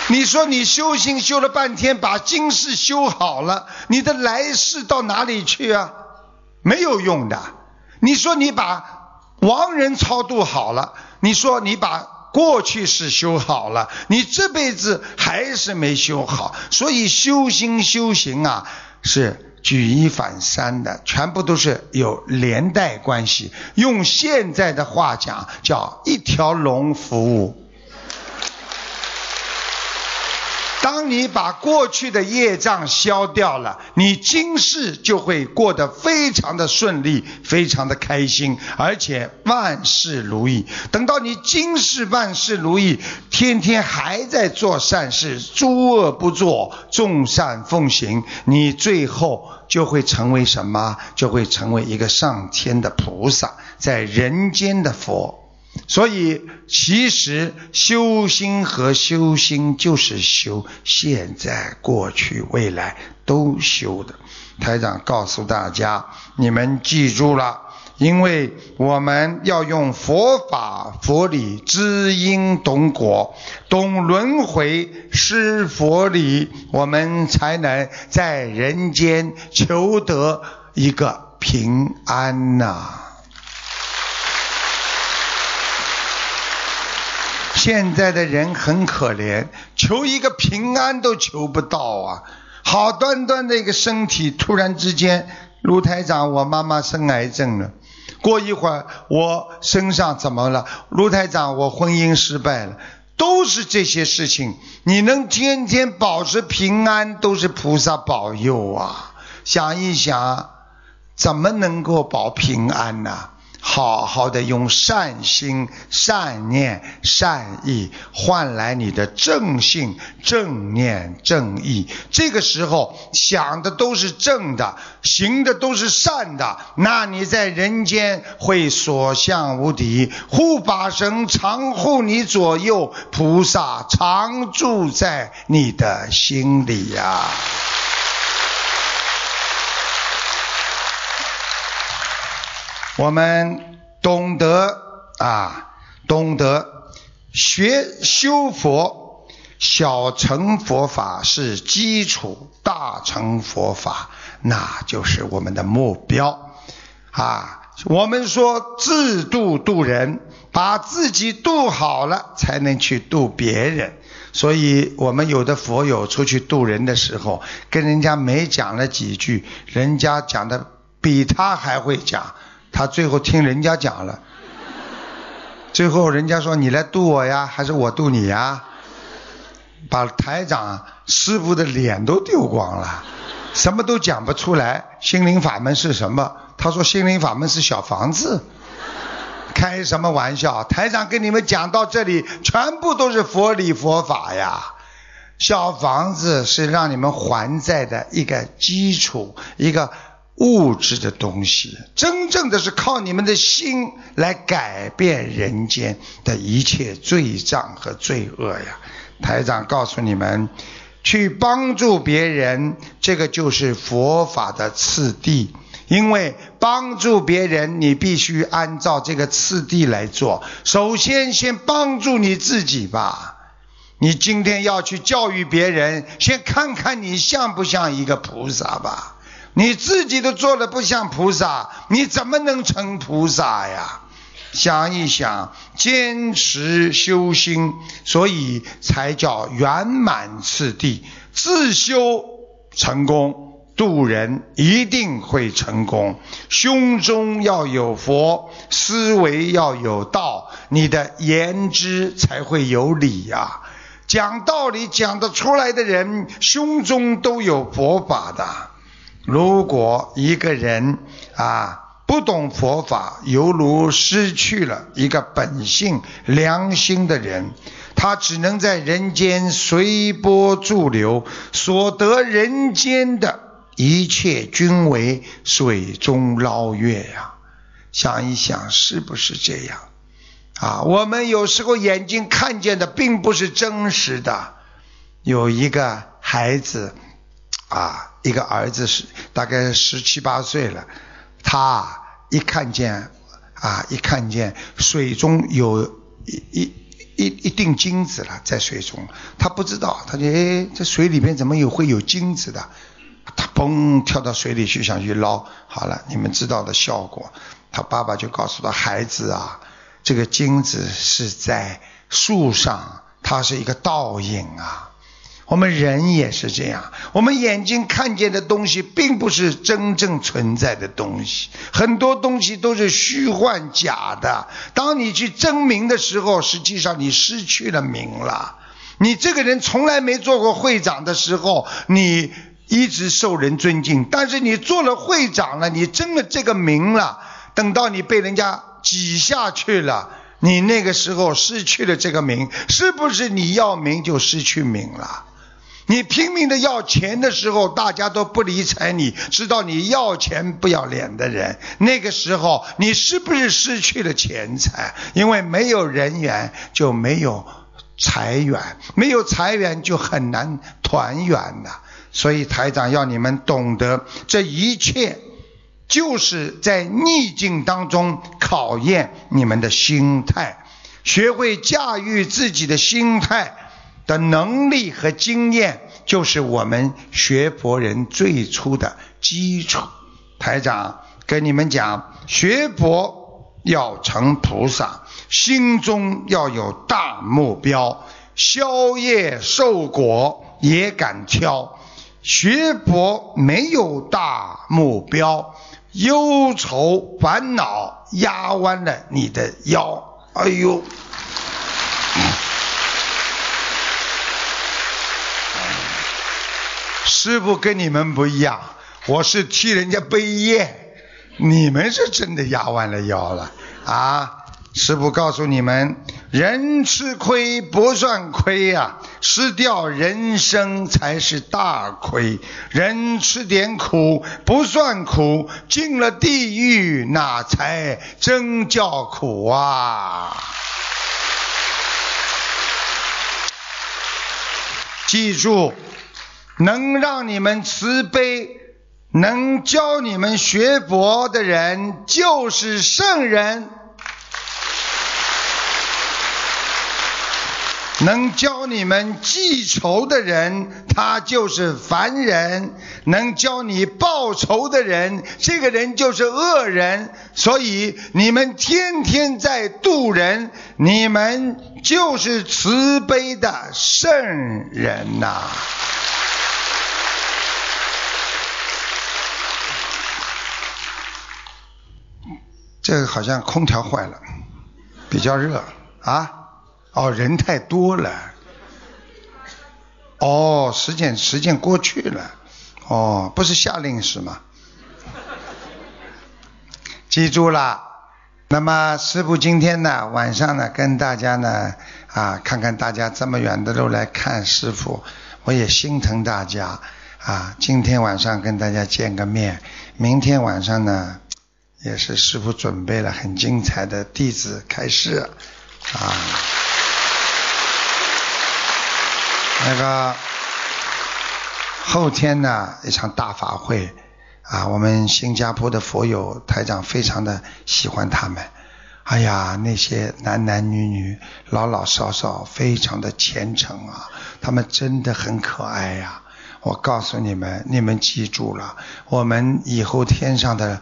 你说你修行修了半天，把今世修好了，你的来世到哪里去啊？没有用的。你说你把亡人超度好了，你说你把过去是修好了，你这辈子还是没修好。所以修心修行啊，是举一反三的，全部都是有连带关系。用现在的话讲，叫一条龙服务。当你把过去的业障消掉了，你今世就会过得非常的顺利，非常的开心，而且万事如意。等到你今世万事如意，天天还在做善事，诸恶不作，众善奉行，你最后就会成为什么？就会成为一个上天的菩萨，在人间的佛。所以，其实修心和修心就是修现在、过去、未来都修的。台长告诉大家，你们记住了，因为我们要用佛法、佛理知因懂果，懂轮回施佛理，我们才能在人间求得一个平安呐。现在的人很可怜，求一个平安都求不到啊！好端端的一个身体，突然之间，卢台长，我妈妈生癌症了。过一会儿，我身上怎么了？卢台长，我婚姻失败了。都是这些事情，你能天天保持平安，都是菩萨保佑啊！想一想，怎么能够保平安呢？好好的用善心、善念、善意换来你的正性、正念、正义。这个时候想的都是正的，行的都是善的，那你在人间会所向无敌。护法神常护你左右，菩萨常住在你的心里呀。我们懂得啊，懂得学修佛，小乘佛法是基础，大乘佛法那就是我们的目标啊。我们说自度度人，把自己度好了，才能去度别人。所以我们有的佛友出去度人的时候，跟人家没讲了几句，人家讲的比他还会讲。他最后听人家讲了，最后人家说你来渡我呀，还是我渡你呀？把台长师傅的脸都丢光了，什么都讲不出来。心灵法门是什么？他说心灵法门是小房子，开什么玩笑？台长跟你们讲到这里，全部都是佛理佛法呀。小房子是让你们还债的一个基础，一个。物质的东西，真正的是靠你们的心来改变人间的一切罪障和罪恶呀！台长告诉你们，去帮助别人，这个就是佛法的次第。因为帮助别人，你必须按照这个次第来做。首先，先帮助你自己吧。你今天要去教育别人，先看看你像不像一个菩萨吧。你自己都做的不像菩萨，你怎么能成菩萨呀？想一想，坚持修心，所以才叫圆满次第。自修成功，度人一定会成功。胸中要有佛，思维要有道，你的言之才会有理呀。讲道理讲得出来的人，胸中都有佛法的。如果一个人啊不懂佛法，犹如失去了一个本性良心的人，他只能在人间随波逐流，所得人间的一切均为水中捞月呀。想一想，是不是这样？啊，我们有时候眼睛看见的并不是真实的。有一个孩子，啊，一个儿子是大概十七八岁了，他一看见，啊，一看见水中有一一一一锭金子了，在水中，他不知道，他就哎，这水里面怎么有会有金子的？他嘣跳到水里去想去捞，好了，你们知道的效果。他爸爸就告诉他孩子啊。这个金子是在树上，它是一个倒影啊。我们人也是这样，我们眼睛看见的东西，并不是真正存在的东西，很多东西都是虚幻假的。当你去争名的时候，实际上你失去了名了。你这个人从来没做过会长的时候，你一直受人尊敬，但是你做了会长了，你争了这个名了，等到你被人家。挤下去了，你那个时候失去了这个名，是不是你要名就失去名了？你拼命的要钱的时候，大家都不理睬你，知道你要钱不要脸的人，那个时候你是不是失去了钱财？因为没有人缘就没有财源，没有财源就很难团圆的。所以台长要你们懂得这一切。就是在逆境当中考验你们的心态，学会驾驭自己的心态的能力和经验，就是我们学佛人最初的基础。台长跟你们讲，学佛要成菩萨，心中要有大目标，宵夜受果也敢挑。学佛没有大目标。忧愁烦恼压弯了你的腰，哎呦！师傅跟你们不一样，我是替人家背业，你们是真的压弯了腰了啊！师傅告诉你们，人吃亏不算亏呀，失掉人生才是大亏。人吃点苦不算苦，进了地狱那才真叫苦啊！记住，能让你们慈悲、能教你们学佛的人，就是圣人。能教你们记仇的人，他就是凡人；能教你报仇的人，这个人就是恶人。所以你们天天在渡人，你们就是慈悲的圣人呐。这个好像空调坏了，比较热啊。哦，人太多了。哦，时间时间过去了。哦，不是夏令时吗？记住了。那么师傅今天呢，晚上呢，跟大家呢啊，看看大家这么远的路来看师傅，我也心疼大家啊。今天晚上跟大家见个面，明天晚上呢，也是师傅准备了很精彩的弟子开示啊。那个后天呢，一场大法会啊，我们新加坡的佛友台长非常的喜欢他们。哎呀，那些男男女女、老老少少，非常的虔诚啊，他们真的很可爱呀。我告诉你们，你们记住了，我们以后天上的。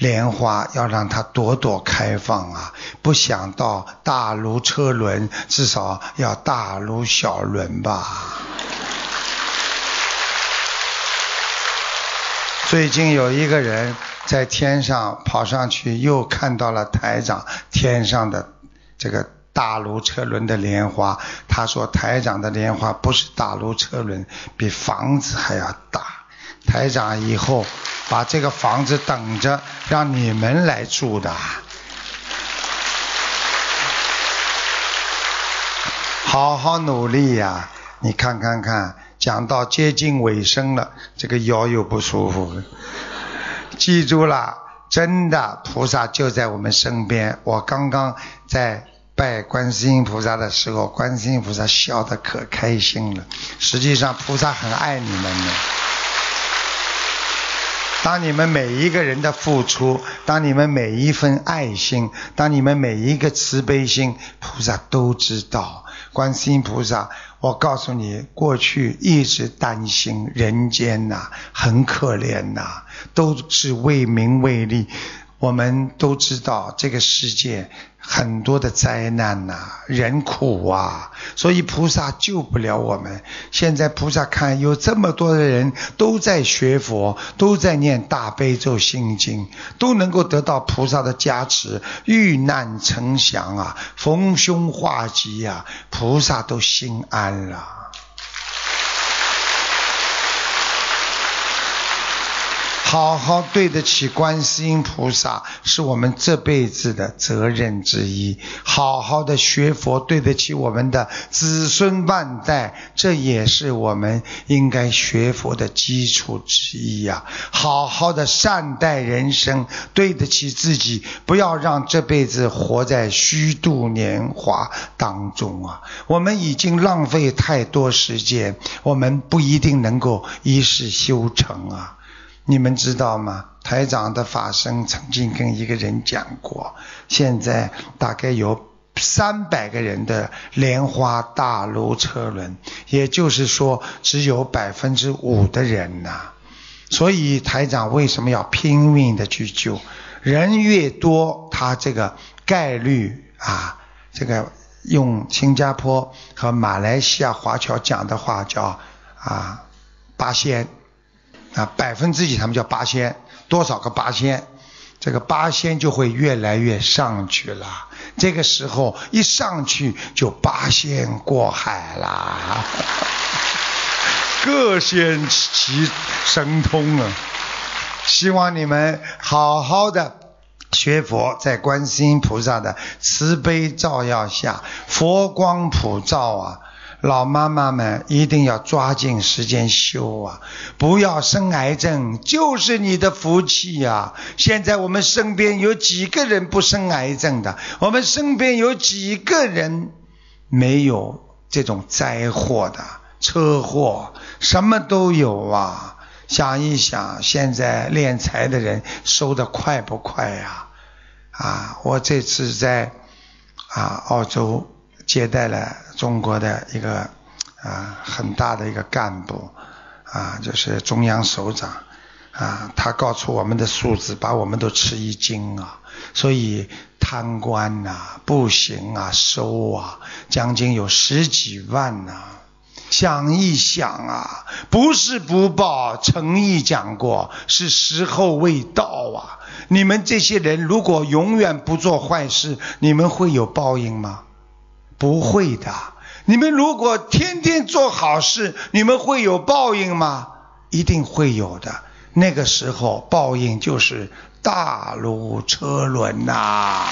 莲花要让它朵朵开放啊！不想到大如车轮，至少要大如小轮吧。最近有一个人在天上跑上去，又看到了台长天上的这个大如车轮的莲花。他说台长的莲花不是大如车轮，比房子还要大。台长以后。把这个房子等着让你们来住的，好好努力呀！你看看看，讲到接近尾声了，这个腰又不舒服。记住了，真的菩萨就在我们身边。我刚刚在拜观世音菩萨的时候，观世音菩萨笑得可开心了。实际上，菩萨很爱你们的。当你们每一个人的付出，当你们每一份爱心，当你们每一个慈悲心，菩萨都知道。观世音菩萨，我告诉你，过去一直担心人间呐，很可怜呐，都是为名为利。我们都知道这个世界很多的灾难呐，人苦啊，所以菩萨救不了我们。现在菩萨看有这么多的人都在学佛，都在念大悲咒心经，都能够得到菩萨的加持，遇难成祥啊，逢凶化吉啊，菩萨都心安了。好好对得起观世音菩萨，是我们这辈子的责任之一。好好的学佛，对得起我们的子孙万代，这也是我们应该学佛的基础之一呀。好好的善待人生，对得起自己，不要让这辈子活在虚度年华当中啊！我们已经浪费太多时间，我们不一定能够一世修成啊。你们知道吗？台长的法身曾经跟一个人讲过，现在大概有三百个人的莲花大楼车轮，也就是说只有百分之五的人呐。所以台长为什么要拼命的去救？人越多，他这个概率啊，这个用新加坡和马来西亚华侨讲的话叫啊八仙。啊，百分之几？他们叫八仙，多少个八仙？这个八仙就会越来越上去了。这个时候一上去就八仙过海啦，各显其神通啊！希望你们好好的学佛，在观世音菩萨的慈悲照耀下，佛光普照啊！老妈妈们一定要抓紧时间修啊！不要生癌症，就是你的福气呀！现在我们身边有几个人不生癌症的？我们身边有几个人没有这种灾祸的？车祸什么都有啊！想一想，现在敛财的人收的快不快呀？啊！我这次在啊澳洲。接待了中国的一个啊很大的一个干部啊，就是中央首长啊，他告诉我们的数字，把我们都吃一惊啊。所以贪官呐不行啊，收啊，将近有十几万呐。想一想啊，不是不报，诚意讲过，是时候未到啊。你们这些人如果永远不做坏事，你们会有报应吗？不会的，你们如果天天做好事，你们会有报应吗？一定会有的。那个时候报应就是大如车轮呐。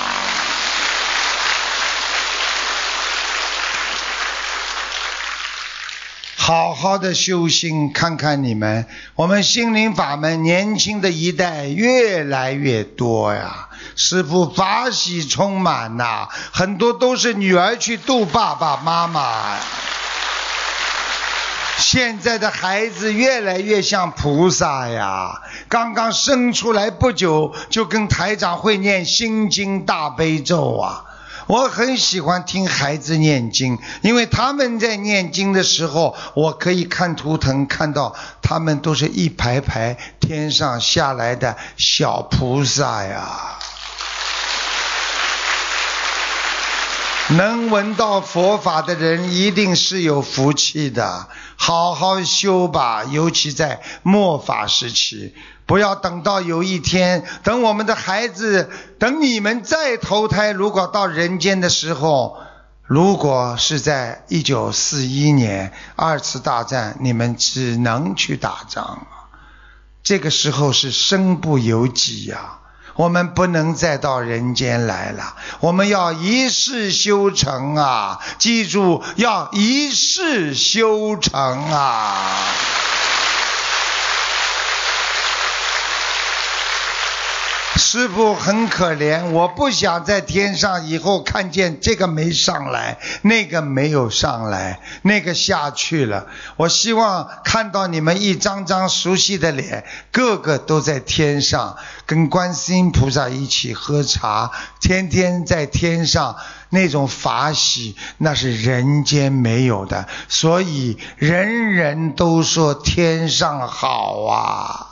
好好的修心，看看你们，我们心灵法门年轻的一代越来越多呀，师父法喜充满呐，很多都是女儿去度爸爸妈妈。现在的孩子越来越像菩萨呀，刚刚生出来不久就跟台长会念心经大悲咒啊。我很喜欢听孩子念经，因为他们在念经的时候，我可以看图腾，看到他们都是一排排天上下来的小菩萨呀。能闻到佛法的人一定是有福气的，好好修吧，尤其在末法时期。不要等到有一天，等我们的孩子，等你们再投胎，如果到人间的时候，如果是在一九四一年二次大战，你们只能去打仗，这个时候是身不由己呀。我们不能再到人间来了，我们要一世修成啊！记住，要一世修成啊！师傅很可怜，我不想在天上以后看见这个没上来，那个没有上来，那个下去了。我希望看到你们一张张熟悉的脸，个个都在天上，跟观世音菩萨一起喝茶，天天在天上那种法喜，那是人间没有的。所以人人都说天上好啊。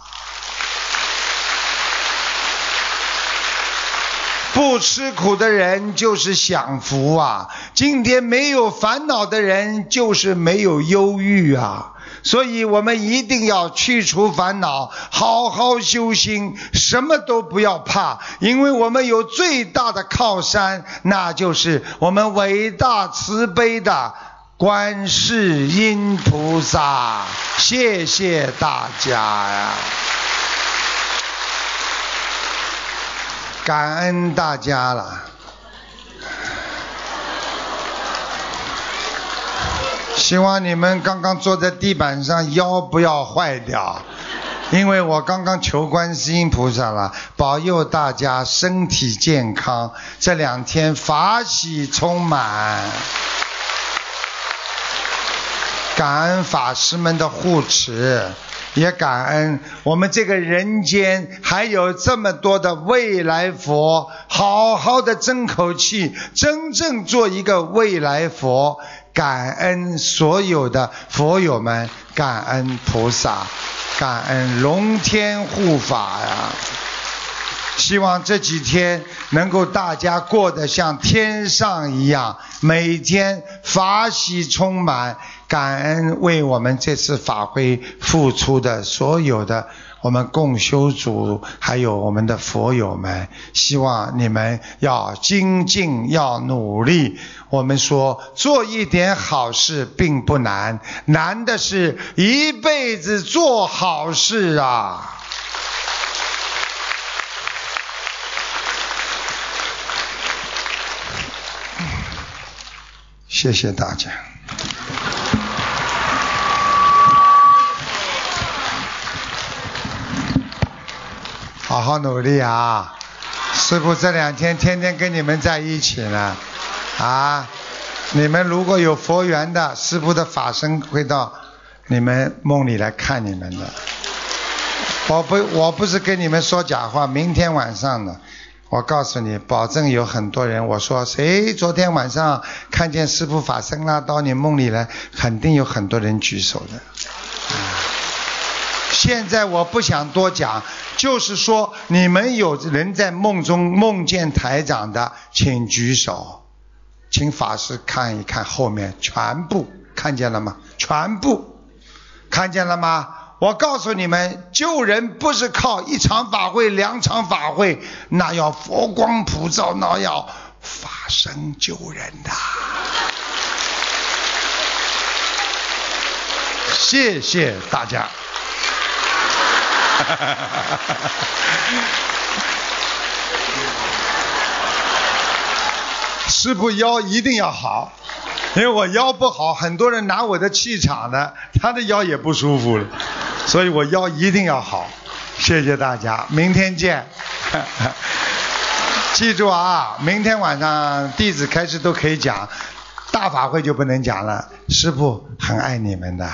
不吃苦的人就是享福啊！今天没有烦恼的人就是没有忧郁啊！所以我们一定要去除烦恼，好好修心，什么都不要怕，因为我们有最大的靠山，那就是我们伟大慈悲的观世音菩萨。谢谢大家呀！感恩大家了，希望你们刚刚坐在地板上腰不要坏掉，因为我刚刚求观世音菩萨了，保佑大家身体健康，这两天法喜充满，感恩法师们的护持。也感恩我们这个人间还有这么多的未来佛，好好的争口气，真正做一个未来佛。感恩所有的佛友们，感恩菩萨，感恩龙天护法呀！希望这几天能够大家过得像天上一样，每天法喜充满。感恩为我们这次法会付出的所有的我们共修组，还有我们的佛友们，希望你们要精进，要努力。我们说做一点好事并不难，难的是一辈子做好事啊！谢谢大家。好好努力啊！师傅这两天天天跟你们在一起呢，啊！你们如果有佛缘的，师傅的法身会到你们梦里来看你们的。我不，我不是跟你们说假话。明天晚上呢，我告诉你，保证有很多人。我说谁昨天晚上看见师傅法身啦，到你梦里来，肯定有很多人举手的。现在我不想多讲。就是说，你们有人在梦中梦见台长的，请举手，请法师看一看后面，全部看见了吗？全部看见了吗？我告诉你们，救人不是靠一场法会、两场法会，那要佛光普照，那要法身救人的。谢谢大家。哈哈哈哈哈哈！师傅腰一定要好，因为我腰不好，很多人拿我的气场呢，他的腰也不舒服了，所以我腰一定要好。谢谢大家，明天见。记住啊，明天晚上弟子开始都可以讲，大法会就不能讲了。师傅很爱你们的。